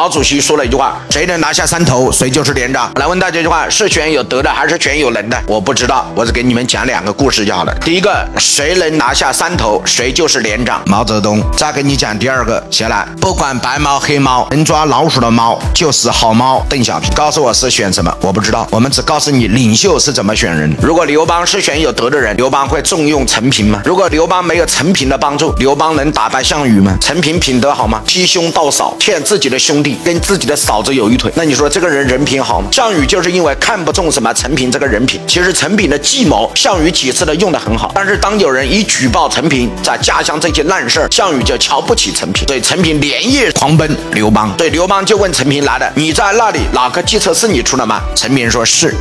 毛主席说了一句话：谁能拿下山头，谁就是连长。来问大家一句话：是选有德的，还是选有能的？我不知道，我只给你们讲两个故事就好了。第一个，谁能拿下山头，谁就是连长。毛泽东。再给你讲第二个，先来，不管白猫黑猫，能抓老鼠的猫就是好猫。邓小平，告诉我是选什么？我不知道。我们只告诉你领袖是怎么选人。如果刘邦是选有德的人，刘邦会重用陈平吗？如果刘邦没有陈平的帮助，刘邦能打败项羽吗？陈平品德好吗？欺兄盗嫂，欠自己的兄弟跟自己的嫂子有一腿，那你说这个人人品好吗？项羽就是因为看不中什么陈平这个人品。其实陈平的计谋，项羽几次的用的很好，但是当有人一举报陈平在家乡这些烂事儿，项羽就瞧不起陈平，所以陈平连夜狂奔刘邦。对刘邦就问陈平来的，你在那里哪个计策是你出的吗？陈平说是。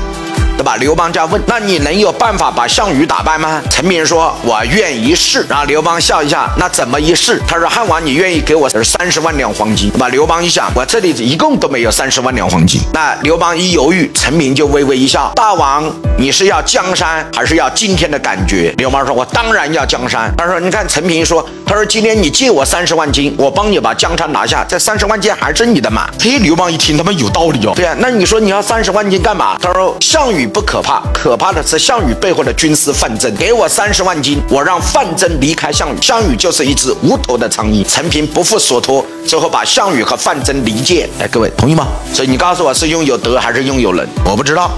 把？刘邦就要问，那你能有办法把项羽打败吗？陈平说：“我愿一试。”然后刘邦笑一下，那怎么一试？他说：“汉王，你愿意给我三十万两黄金？”对吧？刘邦一想，我这里一共都没有三十万两黄金。那刘邦一犹豫，陈平就微微一笑：“大王，你是要江山，还是要今天的感觉？”刘邦说：“我当然要江山。”他说：“你看，陈平说，他说今天你借我三十万金，我帮你把江山拿下，这三十万金还是你的嘛？”嘿，刘邦一听，他妈有道理哦。对啊，那你说你要三十万金干嘛？他说：“项羽不。”不可怕，可怕的是项羽背后的军师范增。给我三十万金，我让范增离开项羽。项羽就是一只无头的苍蝇。陈平不负所托，最后把项羽和范增离间。哎，各位同意吗？所以你告诉我是拥有德还是拥有人？我不知道。